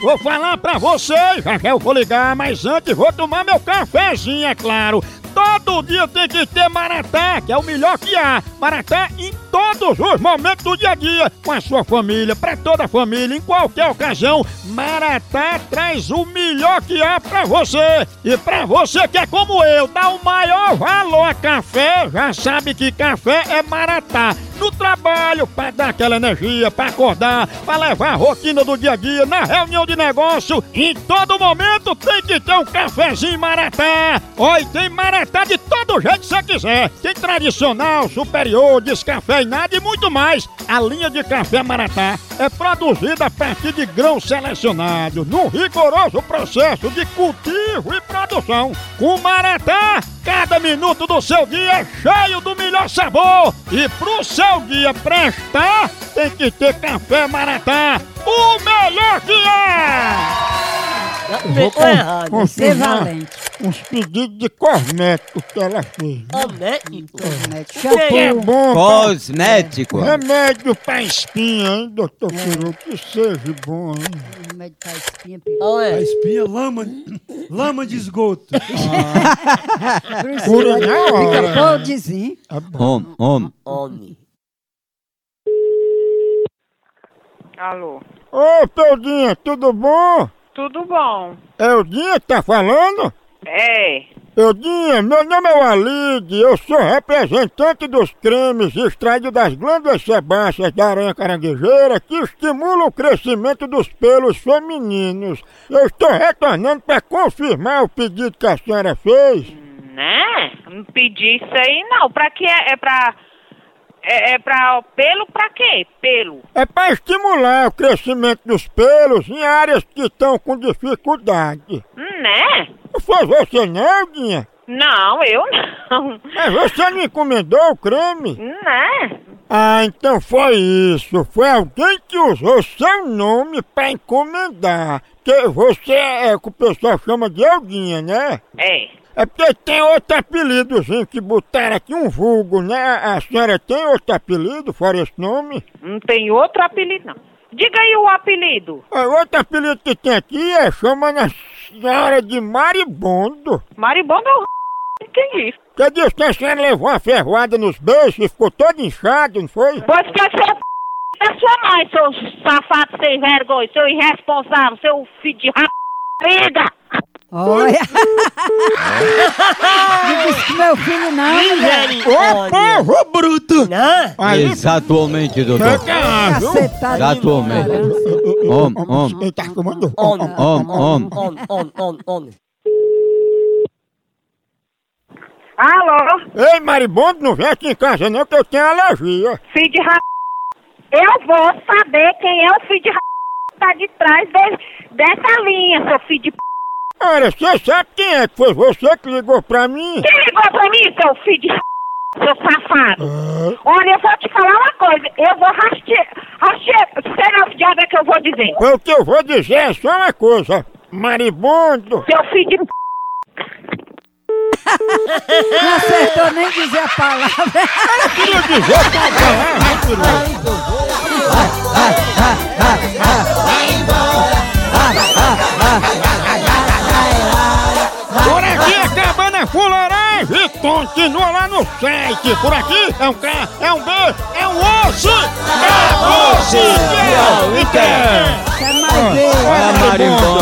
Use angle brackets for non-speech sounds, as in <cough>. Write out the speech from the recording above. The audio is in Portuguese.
vou falar pra vocês, eu vou ligar, mas antes vou tomar meu cafezinho, é claro. Todo dia tem que ter Maratá, que é o melhor que há. Maratá em todos os momentos do dia a dia, com a sua família, pra toda a família, em qualquer ocasião. Maratá traz o melhor que há pra você. E pra você que é como eu, dá o maior valor a café, já sabe que café é Maratá. No trabalho, pra dar aquela energia, pra acordar, pra levar a rotina do dia a dia, na reunião de negócio, em todo momento tem que ter um cafezinho Maratá. Oi, tem Maratá de todo jeito que você quiser. Tem tradicional, superior, descafeinado e muito mais. A linha de café Maratá é produzida a partir de grãos selecionados, num rigoroso processo de cultivo e produção. Com Maratá, cada minuto do seu dia é cheio do melhor sabor. E pro seu dia prestar, tem que ter café Maratá, o melhor que é! Ficou errado. confirmar valente. uns pedidos de cosméticos que ela fez. Cosmético. Que é Shampoo. bom, Cosmético. Remédio pra espinha, hein, doutor Peru? Que seja bom, hein? Remédio pra espinha. Olha A aí. espinha, lama, lama de esgoto. <laughs> Cura na hora. Fica podrezinho. É bom. Homem, homem. Homem. Alô, Ô, Teudinha, tudo bom? Tudo bom? É o Dinha que tá falando? É, Eudinha, meu nome é Walid, eu sou representante dos cremes extraídos das glândulas sebáceas da aranha caranguejeira que estimulam o crescimento dos pelos femininos. Eu estou retornando para confirmar o pedido que a senhora fez. né? Não pedi isso aí não. Pra que é? É pra... É, é pra pelo pra quê? Pelo. É para estimular o crescimento dos pelos em áreas que estão com dificuldade. Né? Não foi você não, Dinha? Não, eu não. Mas você não encomendou o creme? Né? Ah, então foi isso. Foi alguém que usou seu nome para encomendar. Que você é o que o pessoal chama de Eldinha, né? É. É porque tem outro apelidozinho que botaram aqui, um vulgo, né? A senhora tem outro apelido fora esse nome? Não tem outro apelido não. Diga aí o apelido. Ah, outro apelido que tem aqui é chamando a senhora de Maribondo. Maribondo é o entendi. Que diz que a senhora levou uma ferroada nos beijos e ficou todo inchado, não foi? Pois que você é da sua mãe, seu safado sem vergonha, seu irresponsável, seu filho de rapariga. Olha. Não disse que meu filho não, mulher. Misericórdia. Ô, bruto! Né? Aí, Exatamente, doutor. pega, viu? Cacetado. Exatamente. Homem, homem. Ele tá comando. Homem. Homem, homem. Homem, homem, homem, homem. Alô, Ei, maribondo, não vem aqui em casa não que eu tenho alergia. filho de rap... Eu vou saber quem é o filho de rap... que tá de trás de- dessa linha, seu filho de p... Olha, você sabe quem é que foi você que ligou pra mim? Quem ligou pra mim, seu filho de seu safado? Ah, Olha, eu vou te falar uma coisa. Eu vou rastear... Rastear... Sei lá o diabo é que eu vou dizer. o que eu vou dizer é só uma coisa. Maribondo. Seu filho de. Não acertou nem dizer a palavra. Queria dizer que eu Por aqui acabando a fuleiragem, continua lá no site. Por aqui é um K, é um B, é um osso, é osso, é o Quer mais ver?